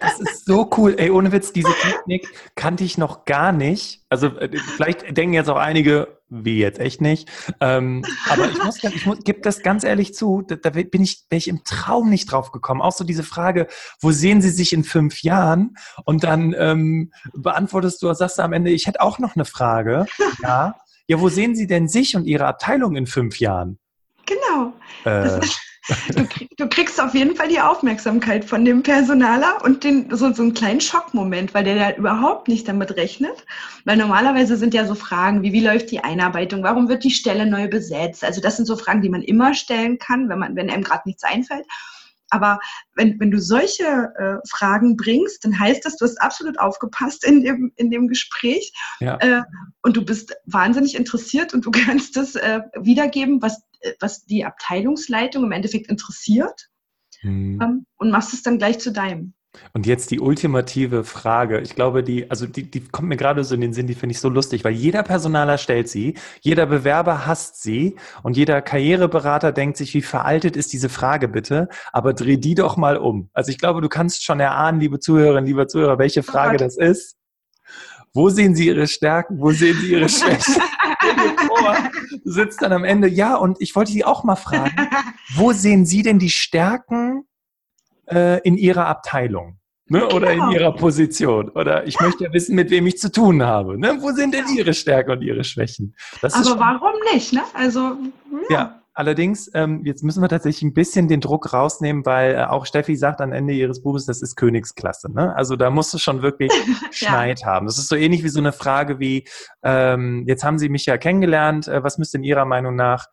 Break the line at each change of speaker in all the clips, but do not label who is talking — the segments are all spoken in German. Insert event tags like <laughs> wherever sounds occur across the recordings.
Das ist so cool. Ey, ohne Witz, diese Technik kannte ich noch gar nicht. Also äh, vielleicht denken jetzt auch einige, wie jetzt echt nicht. Ähm, aber ich muss, ich muss, gebe das ganz ehrlich zu, da, da bin ich, bin ich im Traum nicht drauf gekommen. Auch so diese Frage, wo sehen Sie sich in fünf Jahren? Und dann ähm, beantwortest du, sagst du am Ende, ich hätte auch noch eine Frage. Ja. Ja, wo sehen Sie denn sich und Ihre Abteilung in fünf Jahren?
Genau. Äh, Du, du, kriegst auf jeden Fall die Aufmerksamkeit von dem Personaler und den, so, so einen kleinen Schockmoment, weil der da überhaupt nicht damit rechnet. Weil normalerweise sind ja so Fragen wie, wie läuft die Einarbeitung, warum wird die Stelle neu besetzt? Also das sind so Fragen, die man immer stellen kann, wenn, man, wenn einem gerade nichts einfällt. Aber wenn, wenn du solche äh, Fragen bringst, dann heißt das, du hast absolut aufgepasst in dem, in dem Gespräch ja. äh, und du bist wahnsinnig interessiert und du <laughs> kannst das äh, wiedergeben, was, äh, was die Abteilungsleitung im Endeffekt interessiert hm. ähm, und machst es dann gleich zu deinem.
Und jetzt die ultimative Frage. Ich glaube, die, also die, die kommt mir gerade so in den Sinn, die finde ich so lustig, weil jeder Personaler stellt sie, jeder Bewerber hasst sie und jeder Karriereberater denkt sich, wie veraltet ist diese Frage bitte? Aber dreh die doch mal um. Also ich glaube, du kannst schon erahnen, liebe Zuhörerinnen, lieber Zuhörer, welche oh Frage oh das ist. Wo sehen Sie Ihre Stärken? Wo sehen Sie Ihre <laughs> Schwächen? du sitzt dann am Ende, ja, und ich wollte Sie auch mal fragen, wo sehen Sie denn die Stärken äh, in ihrer Abteilung. Ne? Genau. Oder in ihrer Position. Oder ich möchte ja wissen, mit wem ich zu tun habe. Ne? Wo sind denn ihre Stärken und ihre Schwächen?
Das Aber warum nicht? Ne? Also,
ja. ja. Allerdings, ähm, jetzt müssen wir tatsächlich ein bisschen den Druck rausnehmen, weil äh, auch Steffi sagt am Ende ihres Buches, das ist Königsklasse. Ne? Also da musst du schon wirklich <laughs> Schneid ja. haben. Das ist so ähnlich wie so eine Frage wie, ähm, jetzt haben Sie mich ja kennengelernt, äh, was müsste in Ihrer Meinung nach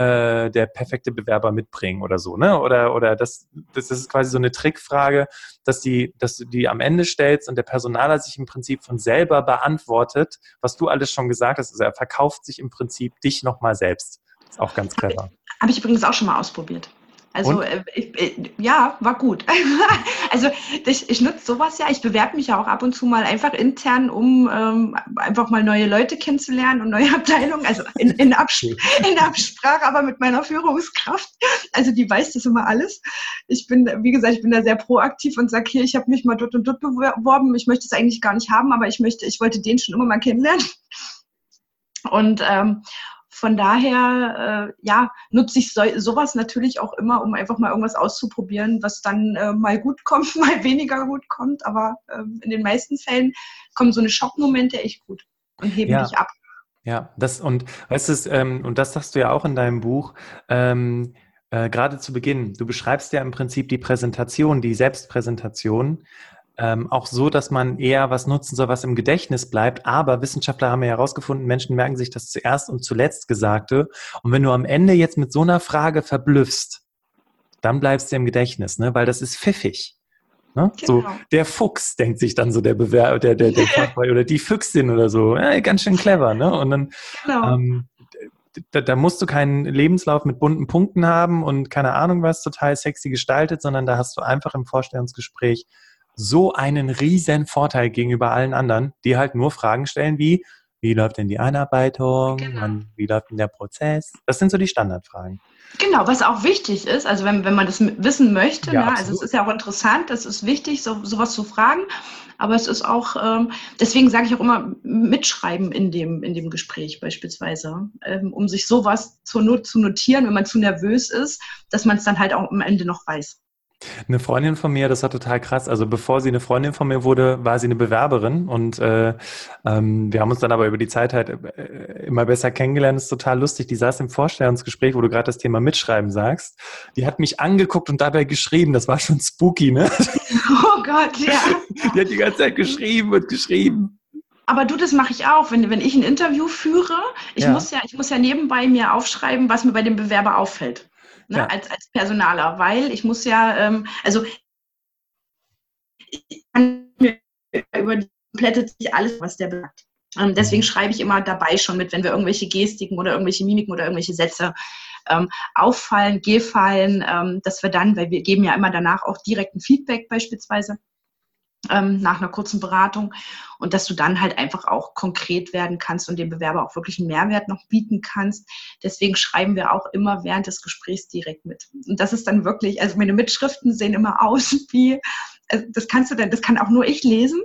äh, der perfekte Bewerber mitbringen oder so, ne? Oder, oder das, das ist quasi so eine Trickfrage, dass, die, dass du die am Ende stellst und der Personaler sich im Prinzip von selber beantwortet, was du alles schon gesagt hast. Also er verkauft sich im Prinzip dich nochmal selbst. Ist auch ganz clever.
Habe ich übrigens auch schon mal ausprobiert. Also äh, ich, äh, ja, war gut. <laughs> also ich, ich nutze sowas ja. Ich bewerbe mich ja auch ab und zu mal einfach intern, um ähm, einfach mal neue Leute kennenzulernen und neue <laughs> Abteilungen. Also in, in, Abs <laughs> in Absprache, aber mit meiner Führungskraft. Also die weiß das immer alles. Ich bin, wie gesagt, ich bin da sehr proaktiv und sage hier, ich habe mich mal dort und dort beworben. Ich möchte es eigentlich gar nicht haben, aber ich möchte, ich wollte den schon immer mal kennenlernen. Und ähm, von daher, äh, ja, nutze ich so, sowas natürlich auch immer, um einfach mal irgendwas auszuprobieren, was dann äh, mal gut <laughs> kommt, mal weniger gut kommt. Aber äh, in den meisten Fällen kommen so eine Schockmomente echt gut und heben ja. dich ab.
Ja, das und weißt du, ähm, und das sagst du ja auch in deinem Buch, ähm, äh, gerade zu Beginn. Du beschreibst ja im Prinzip die Präsentation, die Selbstpräsentation ähm, auch so, dass man eher was nutzen soll, was im Gedächtnis bleibt. Aber Wissenschaftler haben ja herausgefunden, Menschen merken sich das zuerst und zuletzt Gesagte. Und wenn du am Ende jetzt mit so einer Frage verblüffst, dann bleibst du im Gedächtnis, ne? weil das ist pfiffig. Ne? Genau. So, der Fuchs denkt sich dann so der Bewerber, der, der, der <laughs> Fachbereich oder die Füchsin oder so. Ja, ganz schön clever, ne? Und dann genau. ähm, da, da, musst du keinen Lebenslauf mit bunten Punkten haben und keine Ahnung was total sexy gestaltet, sondern da hast du einfach im Vorstellungsgespräch so einen riesen Vorteil gegenüber allen anderen, die halt nur Fragen stellen wie, wie läuft denn die Einarbeitung? Genau. wie läuft denn der Prozess? Das sind so die Standardfragen.
Genau, was auch wichtig ist, also wenn, wenn man das wissen möchte, ja, ne, also es ist ja auch interessant, es ist wichtig, so, sowas zu fragen, aber es ist auch, ähm, deswegen sage ich auch immer, mitschreiben in dem, in dem Gespräch beispielsweise, ähm, um sich sowas zur Not zu notieren, wenn man zu nervös ist, dass man es dann halt auch am Ende noch weiß.
Eine Freundin von mir, das war total krass. Also bevor sie eine Freundin von mir wurde, war sie eine Bewerberin und äh, ähm, wir haben uns dann aber über die Zeit halt äh, immer besser kennengelernt. Das ist total lustig. Die saß im Vorstellungsgespräch, wo du gerade das Thema Mitschreiben sagst. Die hat mich angeguckt und dabei geschrieben. Das war schon spooky, ne?
Oh Gott, ja. <laughs>
Die hat die ganze Zeit geschrieben und geschrieben.
Aber du, das mache ich auch, wenn, wenn ich ein Interview führe. Ich ja. muss ja, ich muss ja nebenbei mir aufschreiben, was mir bei dem Bewerber auffällt ne, ja. als, als Personaler, weil ich muss ja, ähm, also ich kann mir über die komplette alles, was der sagt. Ähm, deswegen mhm. schreibe ich immer dabei schon mit, wenn wir irgendwelche Gestiken oder irgendwelche Mimiken oder irgendwelche Sätze ähm, auffallen, gefallen, ähm, dass wir dann, weil wir geben ja immer danach auch direkt ein Feedback beispielsweise, ähm, nach einer kurzen Beratung und dass du dann halt einfach auch konkret werden kannst und dem Bewerber auch wirklich einen Mehrwert noch bieten kannst. Deswegen schreiben wir auch immer während des Gesprächs direkt mit. Und das ist dann wirklich, also meine Mitschriften sehen immer <laughs> aus wie das kannst du denn, das kann auch nur ich lesen,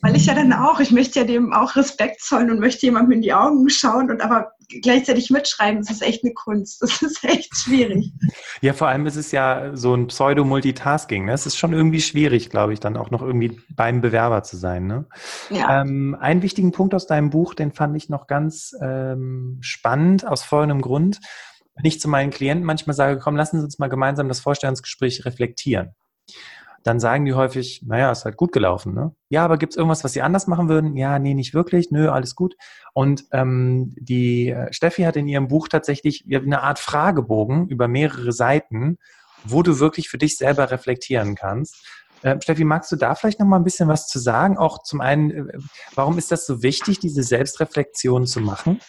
weil ich ja dann auch, ich möchte ja dem auch Respekt zollen und möchte jemandem in die Augen schauen und aber gleichzeitig mitschreiben, das ist echt eine Kunst. Das ist echt schwierig.
Ja, vor allem ist es ja so ein Pseudo-Multitasking. Ne? Es ist schon irgendwie schwierig, glaube ich, dann auch noch irgendwie beim Bewerber zu sein. Ne? Ja. Ähm, einen wichtigen Punkt aus deinem Buch, den fand ich noch ganz ähm, spannend, aus folgendem Grund. Wenn ich zu meinen Klienten manchmal sage, komm, lassen Sie uns mal gemeinsam das Vorstellungsgespräch reflektieren dann sagen die häufig, naja, ist halt gut gelaufen. Ne? Ja, aber gibt es irgendwas, was sie anders machen würden? Ja, nee, nicht wirklich. Nö, alles gut. Und ähm, die äh, Steffi hat in ihrem Buch tatsächlich eine Art Fragebogen über mehrere Seiten, wo du wirklich für dich selber reflektieren kannst. Äh, Steffi, magst du da vielleicht noch mal ein bisschen was zu sagen? Auch zum einen, äh, warum ist das so wichtig, diese Selbstreflexion zu machen?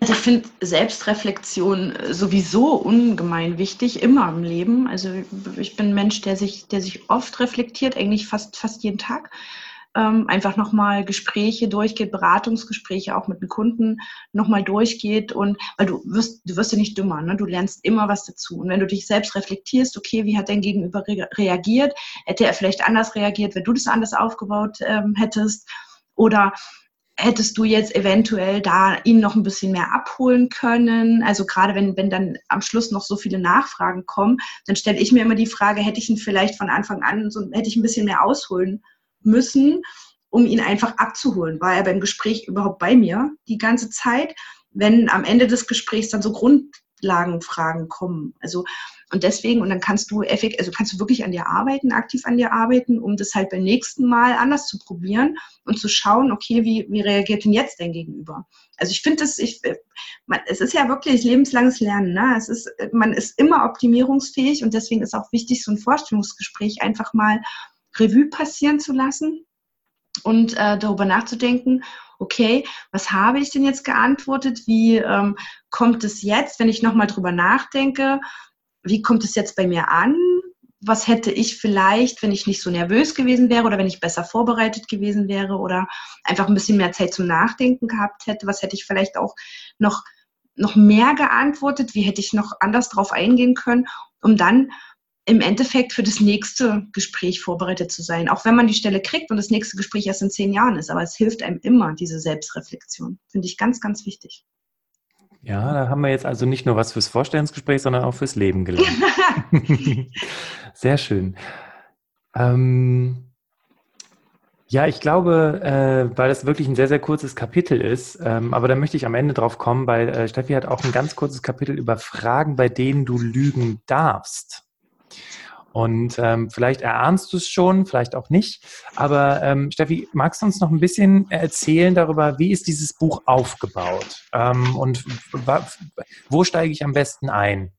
Also ich finde Selbstreflexion sowieso ungemein wichtig, immer im Leben. Also ich bin ein Mensch, der sich, der sich oft reflektiert, eigentlich fast, fast jeden Tag. Ähm, einfach nochmal Gespräche durchgeht, Beratungsgespräche auch mit den Kunden nochmal durchgeht und weil du wirst, du wirst ja nicht dümmer, ne? du lernst immer was dazu. Und wenn du dich selbst reflektierst, okay, wie hat dein Gegenüber re reagiert? Hätte er vielleicht anders reagiert, wenn du das anders aufgebaut ähm, hättest? Oder hättest du jetzt eventuell da ihn noch ein bisschen mehr abholen können? Also gerade wenn, wenn dann am Schluss noch so viele Nachfragen kommen, dann stelle ich mir immer die Frage, hätte ich ihn vielleicht von Anfang an, so, hätte ich ein bisschen mehr ausholen müssen, um ihn einfach abzuholen? War er beim Gespräch überhaupt bei mir die ganze Zeit? Wenn am Ende des Gesprächs dann so Grundlagenfragen kommen. Also und deswegen, und dann kannst du effektiv, also kannst du wirklich an dir arbeiten, aktiv an dir arbeiten, um das halt beim nächsten Mal anders zu probieren und zu schauen, okay, wie, wie reagiert denn jetzt dein Gegenüber? Also ich finde das, ich, man, es ist ja wirklich lebenslanges Lernen. Ne? Es ist, man ist immer optimierungsfähig und deswegen ist auch wichtig, so ein Vorstellungsgespräch einfach mal Revue passieren zu lassen und äh, darüber nachzudenken, okay, was habe ich denn jetzt geantwortet? Wie ähm, kommt es jetzt, wenn ich nochmal drüber nachdenke? wie kommt es jetzt bei mir an? Was hätte ich vielleicht, wenn ich nicht so nervös gewesen wäre oder wenn ich besser vorbereitet gewesen wäre oder einfach ein bisschen mehr Zeit zum Nachdenken gehabt hätte? Was hätte ich vielleicht auch noch, noch mehr geantwortet? Wie hätte ich noch anders drauf eingehen können, um dann im Endeffekt für das nächste Gespräch vorbereitet zu sein. Auch wenn man die Stelle kriegt und das nächste Gespräch erst in zehn Jahren ist. Aber es hilft einem immer, diese Selbstreflexion. Finde ich ganz, ganz wichtig.
Ja, da haben wir jetzt also nicht nur was fürs Vorstellungsgespräch, sondern auch fürs Leben gelernt. <laughs> Sehr schön. Ähm, ja, ich glaube, äh, weil das wirklich ein sehr, sehr kurzes Kapitel ist, ähm, aber da möchte ich am Ende drauf kommen, weil äh, Steffi hat auch ein ganz kurzes Kapitel über Fragen, bei denen du lügen darfst. Und ähm, vielleicht erahnst du es schon, vielleicht auch nicht. Aber ähm, Steffi, magst du uns noch ein bisschen erzählen darüber, wie ist dieses Buch aufgebaut? Ähm, und wo steige ich am besten ein?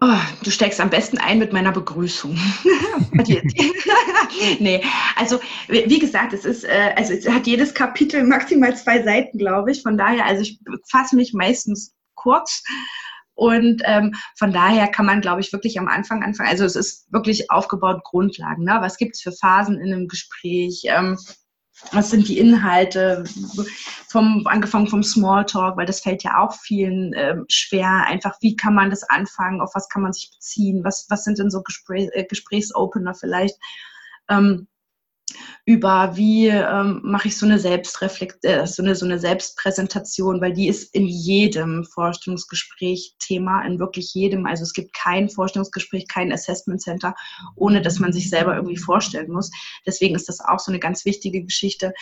Oh, du steigst am besten ein mit meiner Begrüßung. <laughs> <laughs> nee, also wie gesagt, es ist, äh, also es hat jedes Kapitel maximal zwei Seiten, glaube ich. Von daher, also ich fasse mich meistens kurz. Und ähm, von daher kann man, glaube ich, wirklich am Anfang anfangen. Also es ist wirklich aufgebaut Grundlagen. Ne? Was gibt es für Phasen in einem Gespräch? Ähm, was sind die Inhalte, vom, angefangen vom Smalltalk, weil das fällt ja auch vielen ähm, schwer. Einfach, wie kann man das anfangen, auf was kann man sich beziehen, was, was sind denn so Gespräch, äh, Gesprächsopener vielleicht. Ähm, über wie ähm, mache ich so eine Selbstreflekt, äh, so, eine, so eine Selbstpräsentation, weil die ist in jedem Forschungsgespräch Thema, in wirklich jedem. Also es gibt kein Forschungsgespräch, kein Assessment Center, ohne dass man sich selber irgendwie vorstellen muss. Deswegen ist das auch so eine ganz wichtige Geschichte.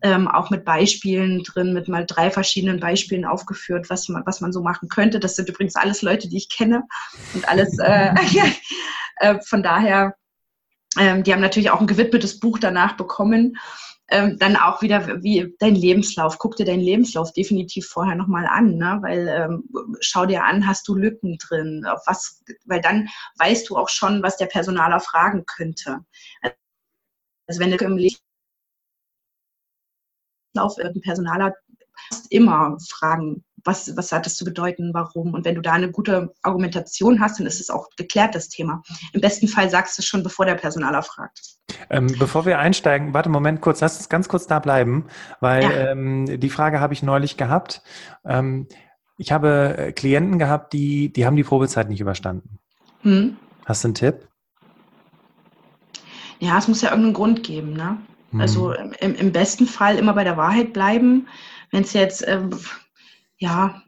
Ähm, auch mit Beispielen drin, mit mal drei verschiedenen Beispielen aufgeführt, was man, was man so machen könnte. Das sind übrigens alles Leute, die ich kenne und alles. Äh, <laughs> äh, von daher ähm, die haben natürlich auch ein gewidmetes Buch danach bekommen. Ähm, dann auch wieder wie dein Lebenslauf. Guck dir deinen Lebenslauf definitiv vorher nochmal an, ne? weil ähm, schau dir an, hast du Lücken drin, auf was, weil dann weißt du auch schon, was der Personaler fragen könnte. Also wenn du im Lebenslauf ein Personaler immer fragen, was, was hat das zu bedeuten, warum. Und wenn du da eine gute Argumentation hast, dann ist es auch geklärt, das Thema. Im besten Fall sagst du es schon, bevor der Personaler fragt.
Ähm, bevor wir einsteigen, warte, Moment kurz, lass uns ganz kurz da bleiben, weil ja. ähm, die Frage habe ich neulich gehabt. Ähm, ich habe äh, Klienten gehabt, die, die haben die Probezeit nicht überstanden. Hm. Hast du einen Tipp?
Ja, es muss ja irgendeinen Grund geben. Ne? Mhm. Also im, im, besten Fall immer bei der Wahrheit bleiben. Wenn es jetzt, äh, ja,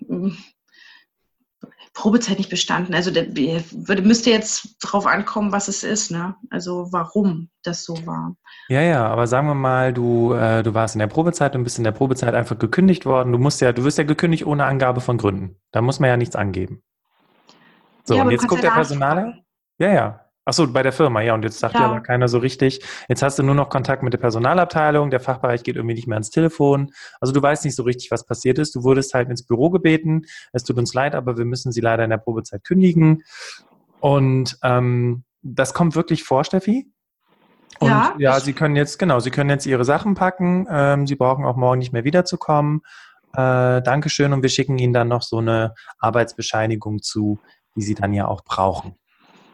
Probezeit nicht bestanden. Also würde, müsste jetzt drauf ankommen, was es ist, ne? Also warum das so war.
Ja, ja, aber sagen wir mal, du, äh, du warst in der Probezeit und bist in der Probezeit einfach gekündigt worden. Du musst ja, du wirst ja gekündigt ohne Angabe von Gründen. Da muss man ja nichts angeben. So, ja, und jetzt guckt der Personaler. Ja, ja. Achso, bei der Firma, ja. Und jetzt sagt ja. aber keiner so richtig. Jetzt hast du nur noch Kontakt mit der Personalabteilung. Der Fachbereich geht irgendwie nicht mehr ans Telefon. Also du weißt nicht so richtig, was passiert ist. Du wurdest halt ins Büro gebeten. Es tut uns leid, aber wir müssen sie leider in der Probezeit kündigen. Und ähm, das kommt wirklich vor, Steffi? Und ja, ja, Sie können jetzt, genau, Sie können jetzt Ihre Sachen packen. Ähm, Sie brauchen auch morgen nicht mehr wiederzukommen. Äh, Dankeschön. Und wir schicken Ihnen dann noch so eine Arbeitsbescheinigung zu, die Sie dann ja auch brauchen.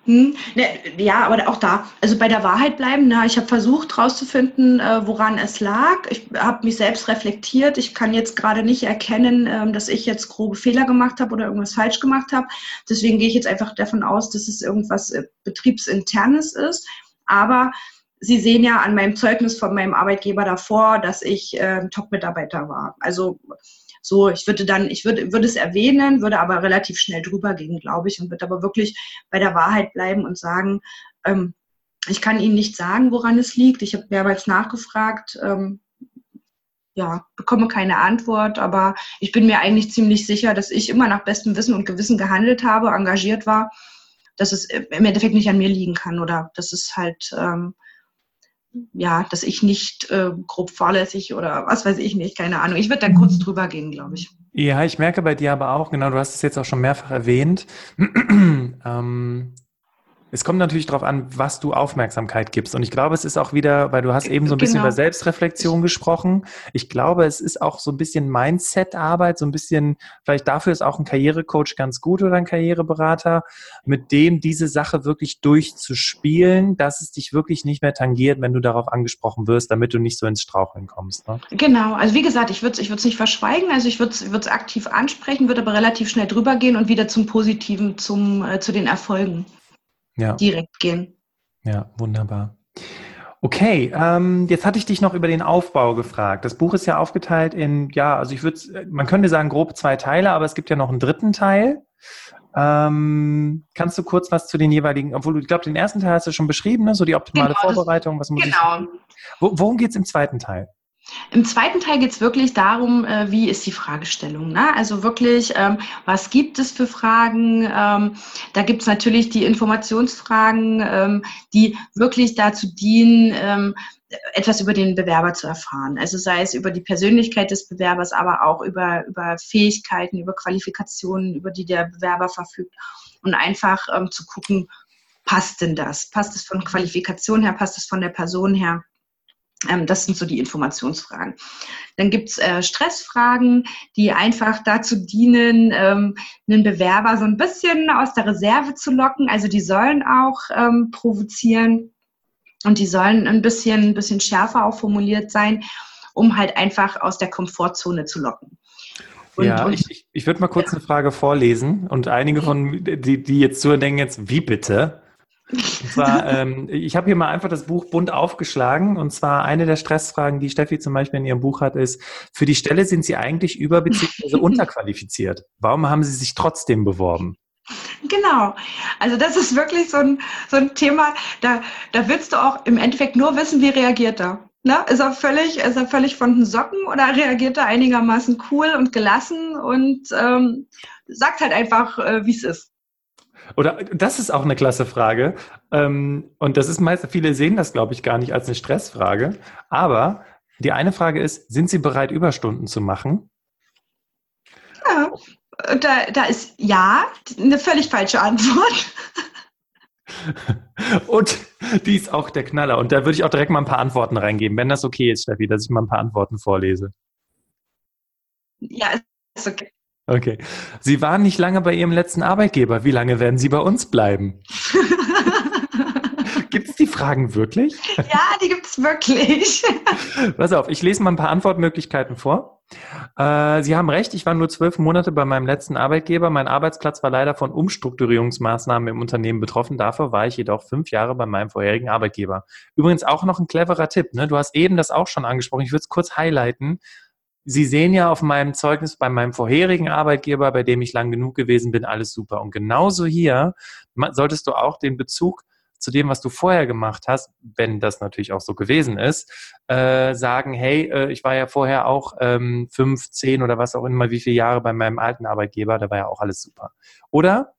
Hm, ne, ja, aber auch da, also bei der Wahrheit bleiben. Na, ich habe versucht herauszufinden, äh, woran es lag. Ich habe mich selbst reflektiert. Ich kann jetzt gerade nicht erkennen, ähm, dass ich jetzt grobe Fehler gemacht habe oder irgendwas falsch gemacht habe. Deswegen gehe ich jetzt einfach davon aus, dass es irgendwas äh, betriebsinternes ist. Aber Sie sehen ja an meinem Zeugnis von meinem Arbeitgeber davor, dass ich äh, Top-Mitarbeiter war. Also so, ich würde dann, ich würde, würde es erwähnen, würde aber relativ schnell drüber gehen, glaube ich, und würde aber wirklich bei der Wahrheit bleiben und sagen, ähm, ich kann Ihnen nicht sagen, woran es liegt. Ich habe mehrmals nachgefragt, ähm, ja, bekomme keine Antwort, aber ich bin mir eigentlich ziemlich sicher, dass ich immer nach bestem Wissen und Gewissen gehandelt habe, engagiert war, dass es im Endeffekt nicht an mir liegen kann oder dass es halt ähm, ja, dass ich nicht äh, grob fahrlässig oder was weiß ich nicht, keine Ahnung. Ich würde da kurz drüber gehen, glaube ich.
Ja, ich merke bei dir aber auch, genau, du hast es jetzt auch schon mehrfach erwähnt, <clears throat> ähm, es kommt natürlich darauf an, was du Aufmerksamkeit gibst. Und ich glaube, es ist auch wieder, weil du hast eben so ein bisschen genau. über Selbstreflexion gesprochen. Ich glaube, es ist auch so ein bisschen Mindset-Arbeit, so ein bisschen, vielleicht dafür ist auch ein Karrierecoach ganz gut oder ein Karriereberater, mit dem diese Sache wirklich durchzuspielen, dass es dich wirklich nicht mehr tangiert, wenn du darauf angesprochen wirst, damit du nicht so ins Straucheln kommst. Ne?
Genau, also wie gesagt, ich würde es ich nicht verschweigen, also ich würde es aktiv ansprechen, würde aber relativ schnell drüber gehen und wieder zum Positiven, zum, äh, zu den Erfolgen ja. direkt gehen.
Ja, wunderbar. Okay, ähm, jetzt hatte ich dich noch über den Aufbau gefragt. Das Buch ist ja aufgeteilt in, ja, also ich würde, man könnte sagen grob zwei Teile, aber es gibt ja noch einen dritten Teil. Ähm, kannst du kurz was zu den jeweiligen, obwohl du, ich glaube, den ersten Teil hast du schon beschrieben, ne? so die optimale genau, Vorbereitung, was muss genau. ich. Wo, worum geht es im zweiten Teil?
Im zweiten Teil geht es wirklich darum, äh, wie ist die Fragestellung. Ne? Also wirklich, ähm, was gibt es für Fragen? Ähm, da gibt es natürlich die Informationsfragen, ähm, die wirklich dazu dienen, ähm, etwas über den Bewerber zu erfahren. Also sei es über die Persönlichkeit des Bewerbers, aber auch über, über Fähigkeiten, über Qualifikationen, über die der Bewerber verfügt. Und einfach ähm, zu gucken, passt denn das? Passt es von Qualifikation her? Passt es von der Person her? Ähm, das sind so die Informationsfragen. Dann gibt's äh, Stressfragen, die einfach dazu dienen, ähm, einen Bewerber so ein bisschen aus der Reserve zu locken. Also die sollen auch ähm, provozieren und die sollen ein bisschen, ein bisschen schärfer auch formuliert sein, um halt einfach aus der Komfortzone zu locken.
Und, ja, und, ich, ich würde mal kurz ja. eine Frage vorlesen und einige von die, die jetzt zuhören, denken jetzt, wie bitte? Und zwar, ähm, ich habe hier mal einfach das Buch bunt aufgeschlagen. Und zwar eine der Stressfragen, die Steffi zum Beispiel in ihrem Buch hat, ist, für die Stelle sind Sie eigentlich über- bzw. <laughs> unterqualifiziert. Warum haben Sie sich trotzdem beworben?
Genau. Also das ist wirklich so ein, so ein Thema, da, da willst du auch im Endeffekt nur wissen, wie reagiert er. Ne? Ist, er völlig, ist er völlig von den Socken oder reagiert er einigermaßen cool und gelassen und ähm, sagt halt einfach, äh, wie es ist.
Oder das ist auch eine klasse Frage. Ähm, und das ist meist, viele sehen das, glaube ich, gar nicht als eine Stressfrage. Aber die eine Frage ist, sind Sie bereit, Überstunden zu machen?
Ja, da, da ist ja eine völlig falsche Antwort. <laughs>
Und die ist auch der Knaller. Und da würde ich auch direkt mal ein paar Antworten reingeben, wenn das okay ist, Steffi, dass ich mal ein paar Antworten vorlese.
Ja, ist okay.
Okay. Sie waren nicht lange bei Ihrem letzten Arbeitgeber. Wie lange werden Sie bei uns bleiben? <laughs> gibt es die Fragen wirklich?
Ja, die gibt es wirklich.
Pass auf, ich lese mal ein paar Antwortmöglichkeiten vor. Äh, Sie haben recht, ich war nur zwölf Monate bei meinem letzten Arbeitgeber. Mein Arbeitsplatz war leider von Umstrukturierungsmaßnahmen im Unternehmen betroffen. Dafür war ich jedoch fünf Jahre bei meinem vorherigen Arbeitgeber. Übrigens auch noch ein cleverer Tipp. Ne? Du hast eben das auch schon angesprochen. Ich würde es kurz highlighten. Sie sehen ja auf meinem Zeugnis bei meinem vorherigen Arbeitgeber, bei dem ich lang genug gewesen bin, alles super. Und genauso hier solltest du auch den Bezug zu dem, was du vorher gemacht hast, wenn das natürlich auch so gewesen ist, äh, sagen, hey, äh, ich war ja vorher auch ähm, fünf, zehn oder was auch immer, wie viele Jahre bei meinem alten Arbeitgeber, da war ja auch alles super. Oder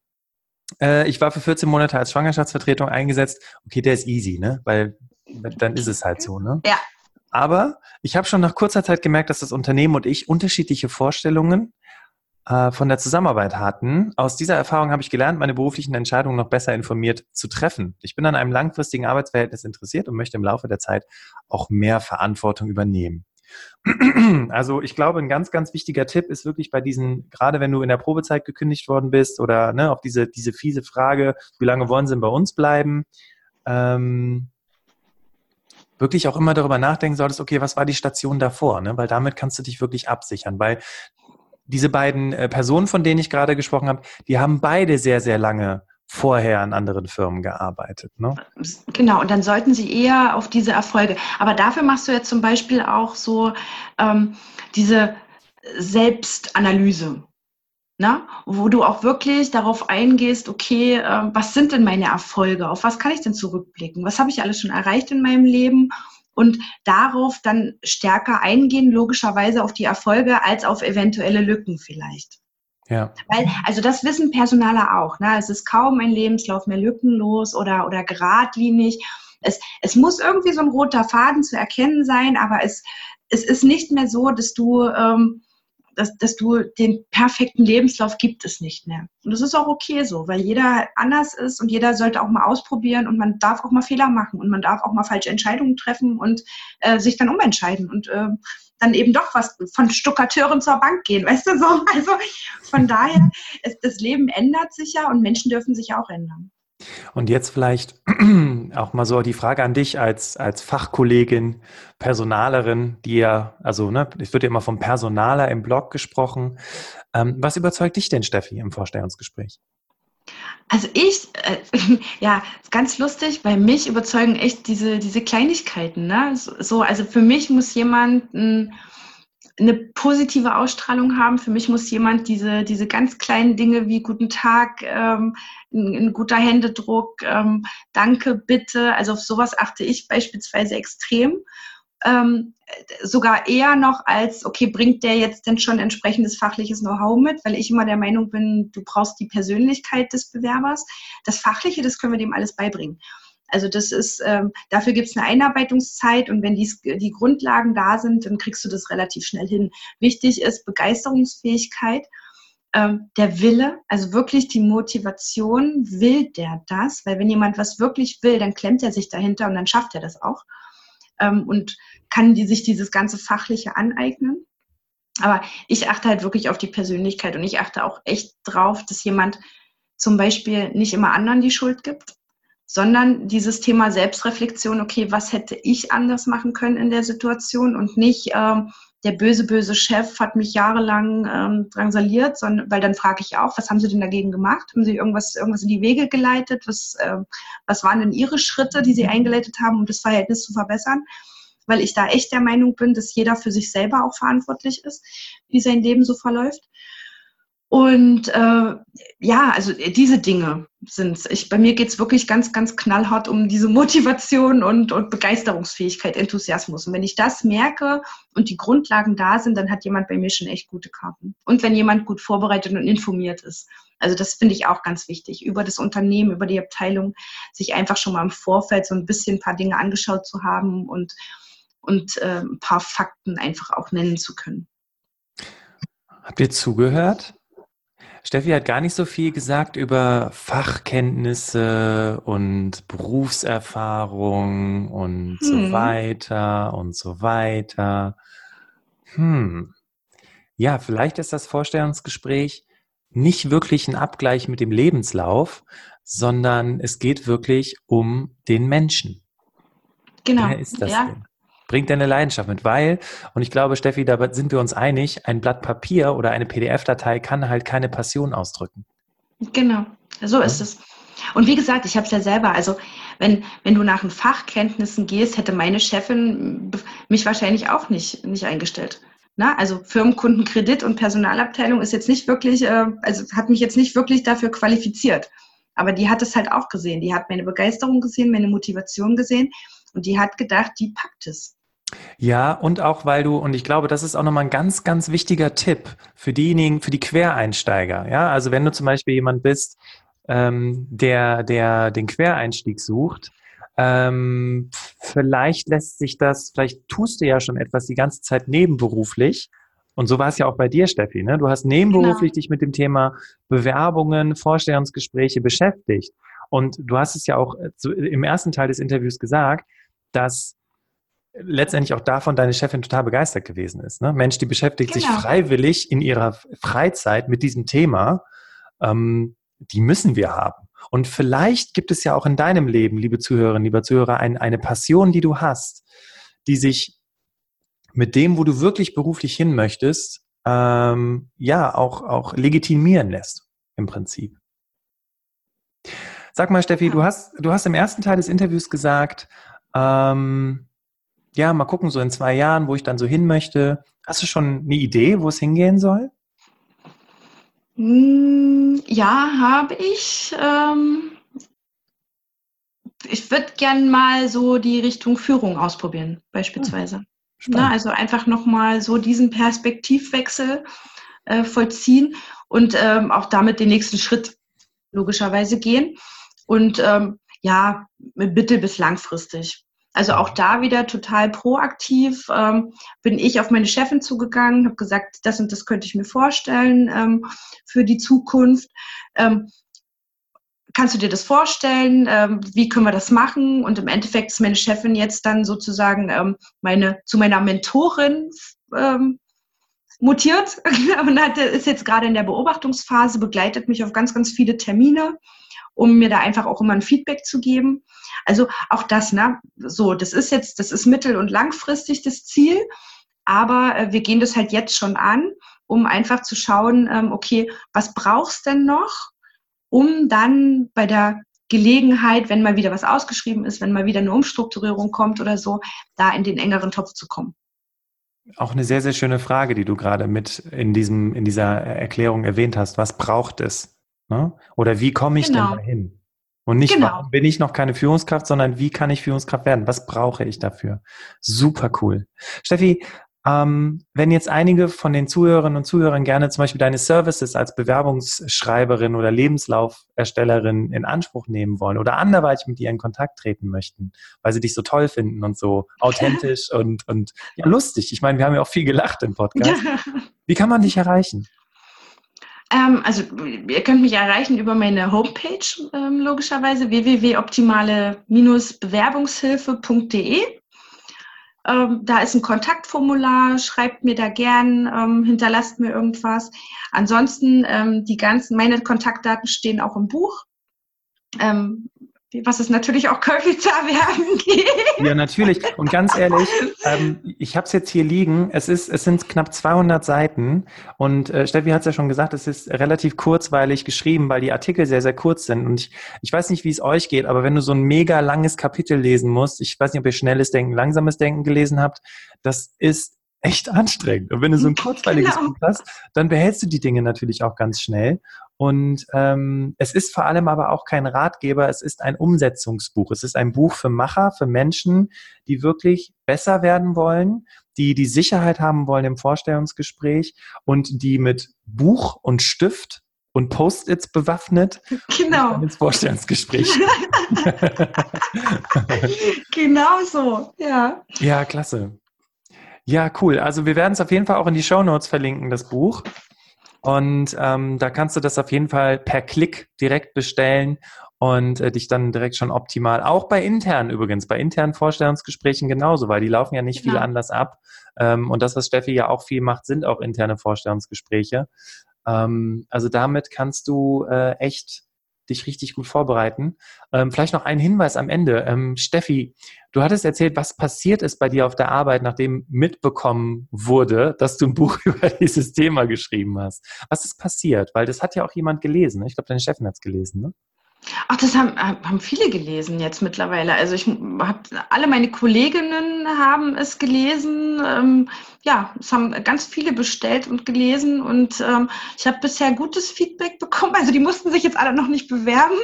äh, ich war für 14 Monate als Schwangerschaftsvertretung eingesetzt. Okay, der ist easy, ne? Weil dann ist es halt so, ne?
Ja.
Aber ich habe schon nach kurzer Zeit gemerkt, dass das Unternehmen und ich unterschiedliche Vorstellungen äh, von der Zusammenarbeit hatten. Aus dieser Erfahrung habe ich gelernt, meine beruflichen Entscheidungen noch besser informiert zu treffen. Ich bin an einem langfristigen Arbeitsverhältnis interessiert und möchte im Laufe der Zeit auch mehr Verantwortung übernehmen. <clears throat> Also ich glaube, ein ganz, ganz wichtiger Tipp ist wirklich bei diesen, gerade wenn du in der Probezeit gekündigt worden bist oder ne, auf diese, diese fiese Frage, wie lange wollen sie denn bei uns bleiben, ähm, wirklich auch immer darüber nachdenken solltest, okay, was war die Station davor? Ne? Weil damit kannst du dich wirklich absichern, weil diese beiden äh, Personen, von denen ich gerade gesprochen habe, die haben beide sehr, sehr lange vorher an anderen Firmen gearbeitet. Ne?
Genau, und dann sollten sie eher auf diese Erfolge. Aber dafür machst du jetzt zum Beispiel auch so ähm, diese Selbstanalyse. Ne? Wo du auch wirklich darauf eingehst, okay, äh, was sind denn meine Erfolge? Auf was kann ich denn zurückblicken? Was habe ich alles schon erreicht in meinem Leben? und darauf dann stärker eingehen, logischerweise auf die Erfolge als auf eventuelle Lücken vielleicht.
Ja.
Weil, also das wissen Personaler auch. Ne? Es ist kaum ein Lebenslauf mehr lückenlos oder, oder geradlinig. Es, es muss irgendwie so ein roter Faden zu erkennen sein, aber es, es ist nicht mehr so, dass du ähm, dass, dass du den perfekten Lebenslauf gibt es nicht mehr. Und das ist auch okay so, weil jeder anders ist und jeder sollte auch mal ausprobieren und man darf auch mal Fehler machen und man darf auch mal falsche Entscheidungen treffen und äh, sich dann umentscheiden und äh, dann eben doch was von Stuckateuren zur Bank gehen, weißt du so? <laughs> Also von daher, ist, das Leben ändert sich ja und Menschen dürfen sich auch ändern.
Und jetzt vielleicht <clears throat> auch mal so die Frage an dich als, als Fachkollegin, Personalerin, die ja, also ne, es wird ja immer vom Personaler im Blog gesprochen. Ähm, was überzeugt dich denn, Steffi, im Vorstellungsgespräch?
Also ich, äh, <laughs> ja, ganz lustig, weil mich überzeugen echt diese, diese Kleinigkeiten. Ne? So, also für mich muss jemand ein, eine positive Ausstrahlung haben. Für mich muss jemand diese, diese ganz kleinen Dinge wie guten Tag, ähm, ein, ein, guter Händedruck, ähm, danke, bitte. Also auf sowas achte ich beispielsweise extrem. Ähm, sogar eher noch als, okay, bringt der jetzt denn schon entsprechendes fachliches Know-how mit, weil ich immer der Meinung bin, du brauchst die Persönlichkeit des Bewerbers. Das Fachliche, das können wir dem alles beibringen. Also das ist, ähm, dafür gibt es eine Einarbeitungszeit und wenn dies, die Grundlagen da sind, dann kriegst du das relativ schnell hin. Wichtig ist Begeisterungsfähigkeit, ähm, der Wille, also wirklich die Motivation, will der das? Weil wenn jemand was wirklich will, dann klemmt er sich dahinter und dann schafft er das auch ähm, und kann die, sich dieses ganze Fachliche aneignen. Aber ich achte halt wirklich auf die Persönlichkeit und ich achte auch echt drauf, dass jemand zum Beispiel nicht immer anderen die Schuld gibt, sondern dieses Thema Selbstreflexion, okay, was hätte ich anders machen können in der Situation und nicht ähm, der böse, böse Chef hat mich jahrelang ähm, drangsaliert, sondern, weil dann frage ich auch, was haben Sie denn dagegen gemacht? Haben Sie irgendwas, irgendwas in die Wege geleitet? Was, äh, was waren denn Ihre Schritte, die Sie eingeleitet haben, um das Verhältnis zu verbessern? Weil ich da echt der Meinung bin, dass jeder für sich selber auch verantwortlich ist, wie sein Leben so verläuft. Und äh, ja, also diese Dinge sind es. Bei mir geht es wirklich ganz, ganz knallhart um diese Motivation und, und Begeisterungsfähigkeit, Enthusiasmus. Und wenn ich das merke und die Grundlagen da sind, dann hat jemand bei mir schon echt gute Karten. Und wenn jemand gut vorbereitet und informiert ist. Also das finde ich auch ganz wichtig, über das Unternehmen, über die Abteilung, sich einfach schon mal im Vorfeld so ein bisschen ein paar Dinge angeschaut zu haben und, und äh, ein paar Fakten einfach auch nennen zu können.
Habt ihr zugehört? Steffi hat gar nicht so viel gesagt über Fachkenntnisse und Berufserfahrung und hm. so weiter und so weiter. Hm. Ja, vielleicht ist das Vorstellungsgespräch nicht wirklich ein Abgleich mit dem Lebenslauf, sondern es geht wirklich um den Menschen.
Genau. Wer ist das ja. denn?
Bringt deine Leidenschaft mit, weil, und ich glaube, Steffi, da sind wir uns einig, ein Blatt Papier oder eine PDF-Datei kann halt keine Passion ausdrücken.
Genau, so ist es. Und wie gesagt, ich habe es ja selber, also wenn, wenn du nach den Fachkenntnissen gehst, hätte meine Chefin mich wahrscheinlich auch nicht, nicht eingestellt. Na, also Firmenkundenkredit und Personalabteilung ist jetzt nicht wirklich, äh, also hat mich jetzt nicht wirklich dafür qualifiziert. Aber die hat es halt auch gesehen. Die hat meine Begeisterung gesehen, meine Motivation gesehen und die hat gedacht, die packt es.
Ja, und auch weil du, und ich glaube, das ist auch nochmal ein ganz, ganz wichtiger Tipp für diejenigen, für die Quereinsteiger. Ja, also wenn du zum Beispiel jemand bist, ähm, der, der den Quereinstieg sucht, ähm, vielleicht lässt sich das, vielleicht tust du ja schon etwas die ganze Zeit nebenberuflich. Und so war es ja auch bei dir, Steffi. Ne? Du hast nebenberuflich genau. dich mit dem Thema Bewerbungen, Vorstellungsgespräche beschäftigt. Und du hast es ja auch im ersten Teil des Interviews gesagt, dass letztendlich auch davon deine Chefin total begeistert gewesen ist. Ne? Mensch, die beschäftigt genau. sich freiwillig in ihrer Freizeit mit diesem Thema. Ähm, die müssen wir haben. Und vielleicht gibt es ja auch in deinem Leben, liebe Zuhörerinnen, lieber Zuhörer, ein, eine Passion, die du hast, die sich mit dem, wo du wirklich beruflich hin möchtest, ähm, ja, auch, auch legitimieren lässt, im Prinzip. Sag mal, Steffi, du hast, du hast im ersten Teil des Interviews gesagt, ähm, ja, mal gucken, so in zwei Jahren, wo ich dann so hin möchte. Hast du schon eine Idee, wo es hingehen soll?
Hm, ja, habe ich. Ähm, ich würde gern mal so die Richtung Führung ausprobieren, beispielsweise. Na, also einfach nochmal so diesen Perspektivwechsel äh, vollziehen und ähm, auch damit den nächsten Schritt logischerweise gehen. Und ähm, ja, bitte bis langfristig. Also auch da wieder total proaktiv ähm, bin ich auf meine Chefin zugegangen, habe gesagt, das und das könnte ich mir vorstellen ähm, für die Zukunft. Ähm, kannst du dir das vorstellen? Ähm, wie können wir das machen? Und im Endeffekt ist meine Chefin jetzt dann sozusagen ähm, meine, zu meiner Mentorin ähm, mutiert <laughs> und hat, ist jetzt gerade in der Beobachtungsphase, begleitet mich auf ganz, ganz viele Termine um mir da einfach auch immer ein Feedback zu geben. Also auch das, ne? So, das ist jetzt, das ist mittel- und langfristig das Ziel, aber äh, wir gehen das halt jetzt schon an, um einfach zu schauen, ähm, okay, was brauchst denn noch, um dann bei der Gelegenheit, wenn mal wieder was ausgeschrieben ist, wenn mal wieder eine Umstrukturierung kommt oder so, da in den engeren Topf zu kommen.
Auch eine sehr, sehr schöne Frage, die du gerade mit in diesem, in dieser Erklärung erwähnt hast. Was braucht es? Ne? Oder wie komme ich genau. denn dahin? Und nicht, genau. warum bin ich noch keine Führungskraft, sondern wie kann ich Führungskraft werden? Was brauche ich dafür? Super cool. Steffi, ähm, wenn jetzt einige von den Zuhörerinnen und Zuhörern gerne zum Beispiel deine Services als Bewerbungsschreiberin oder Lebenslauferstellerin in Anspruch nehmen wollen oder anderweitig mit dir in Kontakt treten möchten, weil sie dich so toll finden und so authentisch <laughs> und, und ja, lustig. Ich meine, wir haben ja auch viel gelacht im Podcast. Wie kann man dich erreichen?
Ähm, also ihr könnt mich erreichen über meine Homepage ähm, logischerweise www.optimale-bewerbungshilfe.de. Ähm, da ist ein Kontaktformular, schreibt mir da gern, ähm, hinterlasst mir irgendwas. Ansonsten ähm, die ganzen, meine Kontaktdaten stehen auch im Buch. Ähm, was es natürlich auch käuflich zu erwerben <laughs>
geht. Ja, natürlich. Und ganz ehrlich, ähm, ich habe es jetzt hier liegen. Es, ist, es sind knapp 200 Seiten. Und äh, Steffi hat es ja schon gesagt, es ist relativ kurzweilig geschrieben, weil die Artikel sehr, sehr kurz sind. Und ich, ich weiß nicht, wie es euch geht, aber wenn du so ein mega langes Kapitel lesen musst, ich weiß nicht, ob ihr schnelles Denken, langsames Denken gelesen habt, das ist echt anstrengend. Und wenn du so ein <laughs> kurzweiliges genau. Buch hast, dann behältst du die Dinge natürlich auch ganz schnell. Und ähm, es ist vor allem aber auch kein Ratgeber, es ist ein Umsetzungsbuch. Es ist ein Buch für Macher, für Menschen, die wirklich besser werden wollen, die die Sicherheit haben wollen im Vorstellungsgespräch und die mit Buch und Stift und Post-its bewaffnet <laughs>
genau.
ins Vorstellungsgespräch. <laughs>
genau so, ja.
Ja, klasse. Ja, cool. Also wir werden es auf jeden Fall auch in die Show Notes verlinken, das Buch. Und ähm, da kannst du das auf jeden Fall per Klick direkt bestellen und äh, dich dann direkt schon optimal, auch bei internen übrigens, bei internen Vorstellungsgesprächen genauso, weil die laufen ja nicht genau. viel anders ab. Ähm, und das, was Steffi ja auch viel macht, sind auch interne Vorstellungsgespräche. Ähm, also damit kannst du äh, echt dich richtig gut vorbereiten. Ähm, vielleicht noch ein Hinweis am Ende. Ähm, Steffi, du hattest erzählt, was passiert ist bei dir auf der Arbeit, nachdem mitbekommen wurde, dass du ein Buch <laughs> über dieses Thema geschrieben hast. Was ist passiert? Weil das hat ja auch jemand gelesen. Ne? Ich glaube, deine Chefin hat es gelesen, ne?
Ach, das haben, haben viele gelesen jetzt mittlerweile. Also ich habe alle meine Kolleginnen haben es gelesen. Ähm, ja, es haben ganz viele bestellt und gelesen und ähm, ich habe bisher gutes Feedback bekommen. Also die mussten sich jetzt alle noch nicht bewerben.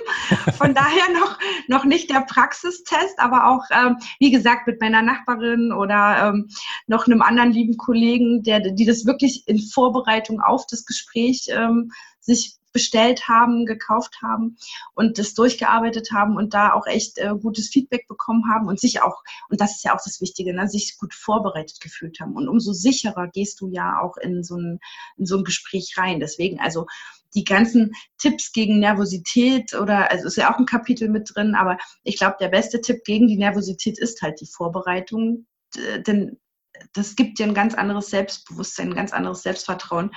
Von <laughs> daher noch, noch nicht der Praxistest, aber auch, ähm, wie gesagt, mit meiner Nachbarin oder ähm, noch einem anderen lieben Kollegen, der, die das wirklich in Vorbereitung auf das Gespräch ähm, sich bestellt haben, gekauft haben und das durchgearbeitet haben und da auch echt äh, gutes Feedback bekommen haben und sich auch, und das ist ja auch das Wichtige, ne, sich gut vorbereitet gefühlt haben. Und umso sicherer gehst du ja auch in so ein, in so ein Gespräch rein. Deswegen, also die ganzen Tipps gegen Nervosität oder, also ist ja auch ein Kapitel mit drin, aber ich glaube, der beste Tipp gegen die Nervosität ist halt die Vorbereitung. Denn das gibt dir ein ganz anderes Selbstbewusstsein, ein ganz anderes Selbstvertrauen,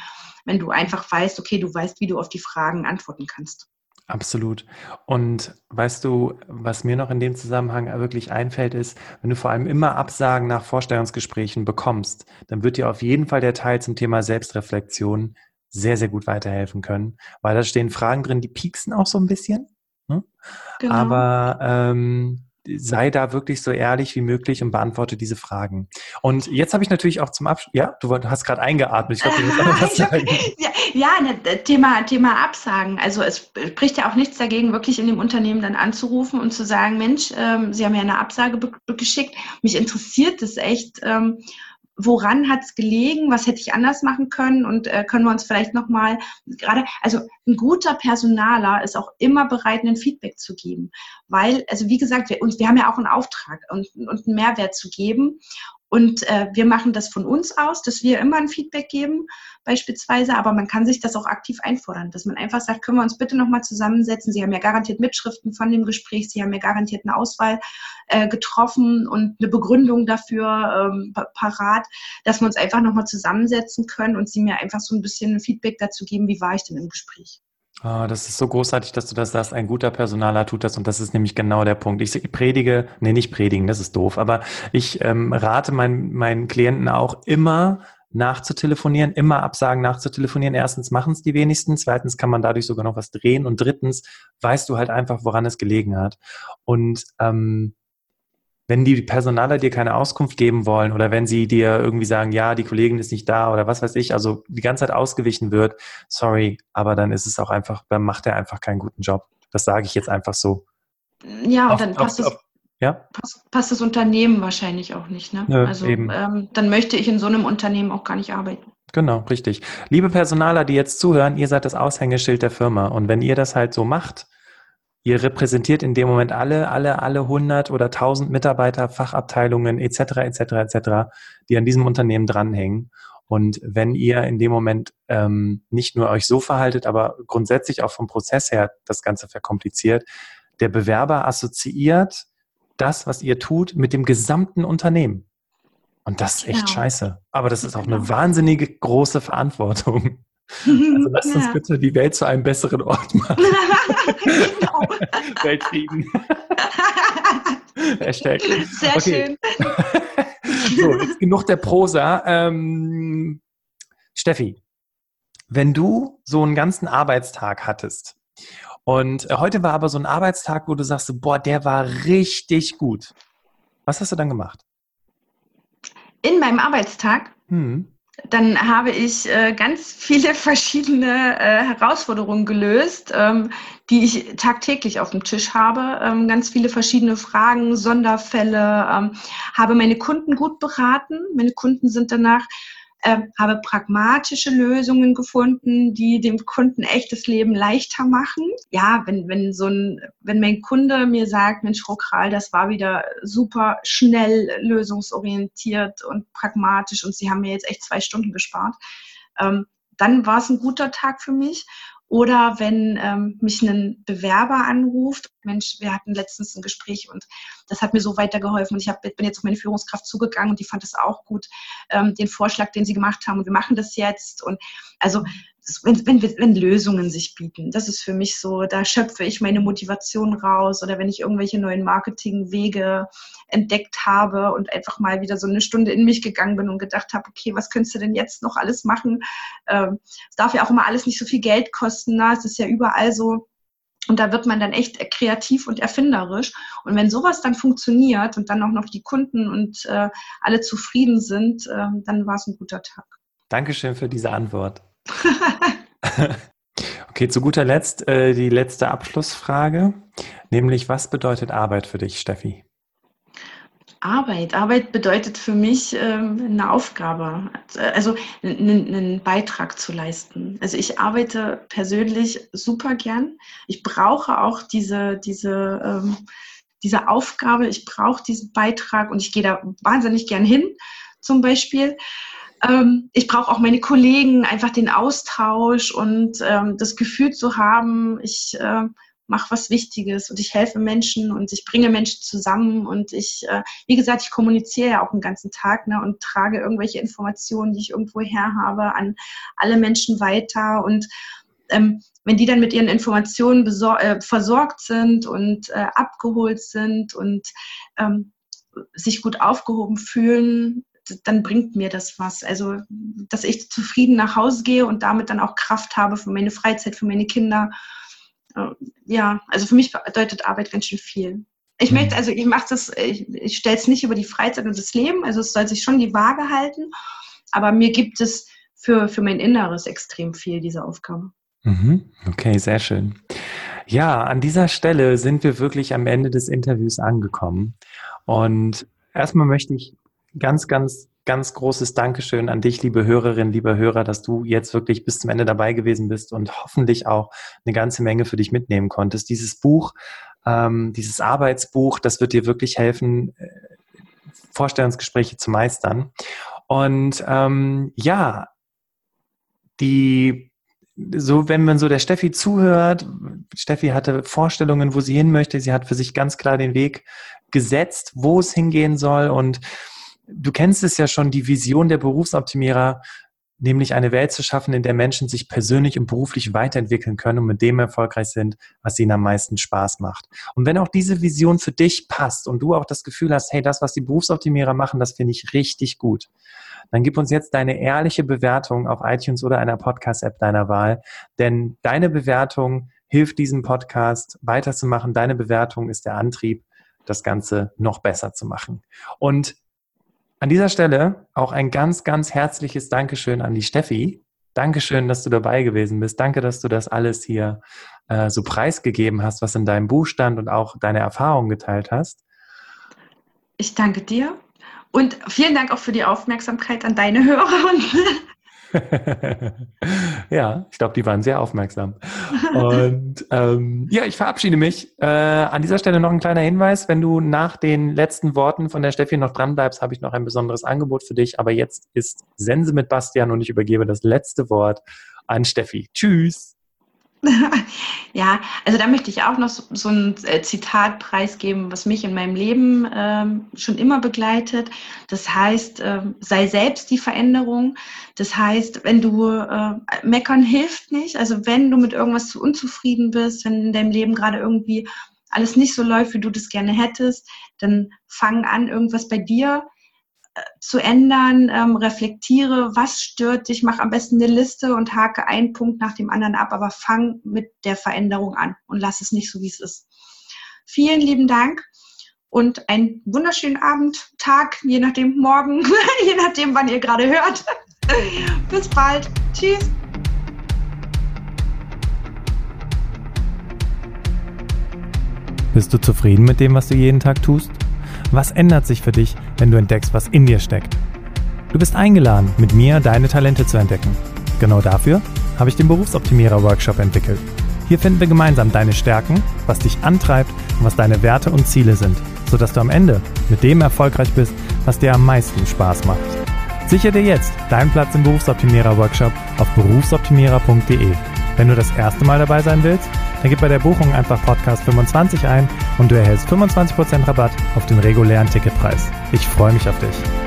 wenn du einfach weißt, okay, du weißt, wie du auf die Fragen antworten kannst.
Absolut. Und weißt du, was mir noch in dem Zusammenhang wirklich einfällt, ist, wenn du vor allem immer Absagen nach Vorstellungsgesprächen bekommst, dann wird dir auf jeden Fall der Teil zum Thema Selbstreflexion sehr, sehr gut weiterhelfen können, weil da stehen Fragen drin, die pieksen auch so ein bisschen. Ne? Genau. Aber ähm, sei da wirklich so ehrlich wie möglich und beantworte diese Fragen. Und jetzt habe ich natürlich auch zum Abschluss, ja, du hast gerade eingeatmet. Ich glaube, du musst was <laughs>
sagen. <laughs> ja, ja ne, Thema, Thema Absagen. Also es spricht ja auch nichts dagegen, wirklich in dem Unternehmen dann anzurufen und zu sagen, Mensch, ähm, Sie haben ja eine Absage geschickt. Mich interessiert das echt. Ähm, woran hat es gelegen, was hätte ich anders machen können? Und äh, können wir uns vielleicht nochmal gerade, also ein guter Personaler ist auch immer bereit, ein Feedback zu geben, weil, also wie gesagt, wir, uns, wir haben ja auch einen Auftrag und, und einen Mehrwert zu geben und äh, wir machen das von uns aus, dass wir immer ein Feedback geben, beispielsweise, aber man kann sich das auch aktiv einfordern, dass man einfach sagt, können wir uns bitte nochmal zusammensetzen. Sie haben ja garantiert Mitschriften von dem Gespräch, Sie haben ja garantiert eine Auswahl äh, getroffen und eine Begründung dafür ähm, parat, dass wir uns einfach nochmal zusammensetzen können und Sie mir einfach so ein bisschen Feedback dazu geben, wie war ich denn im Gespräch.
Oh, das ist so großartig, dass du das sagst. Ein guter Personaler tut das und das ist nämlich genau der Punkt. Ich predige, nee, nicht predigen, das ist doof, aber ich ähm, rate meinen, meinen Klienten auch immer nachzutelefonieren, immer Absagen nachzutelefonieren. Erstens machen es die wenigsten, zweitens kann man dadurch sogar noch was drehen und drittens weißt du halt einfach, woran es gelegen hat. Und ähm, wenn die Personaler dir keine Auskunft geben wollen oder wenn sie dir irgendwie sagen, ja, die Kollegin ist nicht da oder was weiß ich, also die ganze Zeit ausgewichen wird, sorry, aber dann ist es auch einfach, dann macht er einfach keinen guten Job. Das sage ich jetzt einfach so.
Ja, und auf, dann passt auf, es. Ja? Passt, passt, das Unternehmen wahrscheinlich auch nicht. Ne? Nö, also ähm, dann möchte ich in so einem Unternehmen auch gar nicht arbeiten.
Genau, richtig. Liebe Personaler, die jetzt zuhören, ihr seid das Aushängeschild der Firma. Und wenn ihr das halt so macht, Ihr repräsentiert in dem Moment alle, alle, alle 100 oder 1000 Mitarbeiter, Fachabteilungen etc. etc. etc., die an diesem Unternehmen dranhängen. Und wenn ihr in dem Moment ähm, nicht nur euch so verhaltet, aber grundsätzlich auch vom Prozess her das Ganze verkompliziert, der Bewerber assoziiert das, was ihr tut, mit dem gesamten Unternehmen. Und das ist echt genau. scheiße. Aber das ist auch eine genau. wahnsinnige große Verantwortung. Also <laughs> lasst uns bitte die Welt zu einem besseren Ort machen. <laughs> genau. Weltfrieden. Hashtag. Sehr schön. <laughs> so, jetzt genug der Prosa. Ähm, Steffi, wenn du so einen ganzen Arbeitstag hattest und heute war aber so ein Arbeitstag, wo du sagst, boah, der war richtig gut. Was hast du dann gemacht?
In meinem Arbeitstag? Hm dann habe ich äh, ganz viele verschiedene äh, Herausforderungen gelöst, ähm, die ich tagtäglich auf dem Tisch habe. Ähm, ganz viele verschiedene Fragen, Sonderfälle, ähm, habe meine Kunden gut beraten. Meine Kunden sind danach äh, habe pragmatische Lösungen gefunden, die dem Kunden echtes Leben leichter machen. Ja, wenn, wenn so ein, wenn mein Kunde mir sagt, Mensch, Frau Kral, das war wieder super schnell lösungsorientiert und pragmatisch und Sie haben mir jetzt echt zwei Stunden gespart, ähm, dann war es ein guter Tag für mich. Oder wenn ähm, mich ein Bewerber anruft, Mensch, wir hatten letztens ein Gespräch und das hat mir so weitergeholfen und ich hab, bin jetzt auf meine Führungskraft zugegangen und die fand es auch gut, ähm, den Vorschlag, den sie gemacht haben und wir machen das jetzt. Und also wenn, wenn, wenn Lösungen sich bieten. Das ist für mich so, da schöpfe ich meine Motivation raus oder wenn ich irgendwelche neuen Marketingwege entdeckt habe und einfach mal wieder so eine Stunde in mich gegangen bin und gedacht habe, okay, was könntest du denn jetzt noch alles machen? Ähm, es darf ja auch immer alles nicht so viel Geld kosten. Ne? Es ist ja überall so, und da wird man dann echt kreativ und erfinderisch. Und wenn sowas dann funktioniert und dann auch noch die Kunden und äh, alle zufrieden sind, äh, dann war es ein guter Tag.
Dankeschön für diese Antwort. <laughs> okay, zu guter Letzt äh, die letzte Abschlussfrage, nämlich was bedeutet Arbeit für dich, Steffi?
Arbeit. Arbeit bedeutet für mich ähm, eine Aufgabe, also einen, einen, Beitrag zu leisten. Also ich arbeite persönlich super gern. Ich brauche auch diese, diese, ähm, diese Aufgabe, ich brauche diesen Beitrag und ich gehe da wahnsinnig gern hin, zum Beispiel. Ähm, ich brauche auch meine Kollegen, einfach den Austausch und ähm, das Gefühl zu haben, ich äh, mache was Wichtiges und ich helfe Menschen und ich bringe Menschen zusammen und ich, äh, wie gesagt, ich kommuniziere ja auch den ganzen Tag ne, und trage irgendwelche Informationen, die ich irgendwo her habe, an alle Menschen weiter und ähm, wenn die dann mit ihren Informationen äh, versorgt sind und äh, abgeholt sind und ähm, sich gut aufgehoben fühlen, dann bringt mir das was. Also, dass ich zufrieden nach Hause gehe und damit dann auch Kraft habe für meine Freizeit, für meine Kinder. Äh, ja, also für mich bedeutet Arbeit ganz schön viel. Ich möchte, mhm. also ich mache das, ich, ich stelle es nicht über die Freizeit und das Leben, also es soll sich schon die Waage halten, aber mir gibt es für, für mein Inneres extrem viel, diese Aufgabe.
Mhm. Okay, sehr schön. Ja, an dieser Stelle sind wir wirklich am Ende des Interviews angekommen. Und erstmal möchte ich ganz, ganz, ganz großes Dankeschön an dich, liebe Hörerinnen, lieber Hörer, dass du jetzt wirklich bis zum Ende dabei gewesen bist und hoffentlich auch eine ganze Menge für dich mitnehmen konntest. Dieses Buch, ähm, dieses Arbeitsbuch, das wird dir wirklich helfen, äh, Vorstellungsgespräche zu meistern. Und ähm, ja, die so, wenn man so der Steffi zuhört, Steffi hatte Vorstellungen, wo sie hin möchte. Sie hat für sich ganz klar den Weg gesetzt, wo es hingehen soll und du kennst es ja schon, die Vision der Berufsoptimierer, nämlich eine Welt zu schaffen, in der Menschen sich persönlich und beruflich weiterentwickeln können und mit dem erfolgreich sind, was ihnen am meisten Spaß macht. Und wenn auch diese Vision für dich passt und du auch das Gefühl hast, hey, das, was die Berufsoptimierer machen, das finde ich richtig gut, dann gib uns jetzt deine ehrliche Bewertung auf iTunes oder einer Podcast-App deiner Wahl, denn deine Bewertung hilft diesem Podcast weiterzumachen. Deine Bewertung ist der Antrieb, das Ganze noch besser zu machen. Und an dieser Stelle auch ein ganz, ganz herzliches Dankeschön an die Steffi. Dankeschön, dass du dabei gewesen bist. Danke, dass du das alles hier äh, so preisgegeben hast, was in deinem Buch stand und auch deine Erfahrungen geteilt hast.
Ich danke dir und vielen Dank auch für die Aufmerksamkeit an deine Hörer <laughs>
ja, ich glaube, die waren sehr aufmerksam. Und ähm, ja, ich verabschiede mich. Äh, an dieser Stelle noch ein kleiner Hinweis. Wenn du nach den letzten Worten von der Steffi noch dran bleibst, habe ich noch ein besonderes Angebot für dich. Aber jetzt ist Sense mit Bastian und ich übergebe das letzte Wort an Steffi. Tschüss. <laughs>
ja, also da möchte ich auch noch so, so ein äh, Zitat preisgeben, was mich in meinem Leben ähm, schon immer begleitet. Das heißt, äh, sei selbst die Veränderung. Das heißt, wenn du äh, meckern hilft nicht. Also wenn du mit irgendwas zu unzufrieden bist, wenn in deinem Leben gerade irgendwie alles nicht so läuft, wie du das gerne hättest, dann fang an, irgendwas bei dir zu ändern, ähm, reflektiere, was stört dich, mach am besten eine Liste und hake einen Punkt nach dem anderen ab, aber fang mit der Veränderung an und lass es nicht so, wie es ist. Vielen lieben Dank und einen wunderschönen Abend, Tag, je nachdem, morgen, <laughs> je nachdem, wann ihr gerade hört. <laughs> Bis bald. Tschüss.
Bist du zufrieden mit dem, was du jeden Tag tust? Was ändert sich für dich, wenn du entdeckst, was in dir steckt? Du bist eingeladen, mit mir deine Talente zu entdecken. Genau dafür habe ich den Berufsoptimierer Workshop entwickelt. Hier finden wir gemeinsam deine Stärken, was dich antreibt und was deine Werte und Ziele sind, sodass du am Ende mit dem erfolgreich bist, was dir am meisten Spaß macht. Sichere dir jetzt deinen Platz im Berufsoptimierer Workshop auf berufsoptimierer.de. Wenn du das erste Mal dabei sein willst, dann gib bei der Buchung einfach Podcast 25 ein und du erhältst 25% Rabatt auf den regulären Ticketpreis. Ich freue mich auf dich.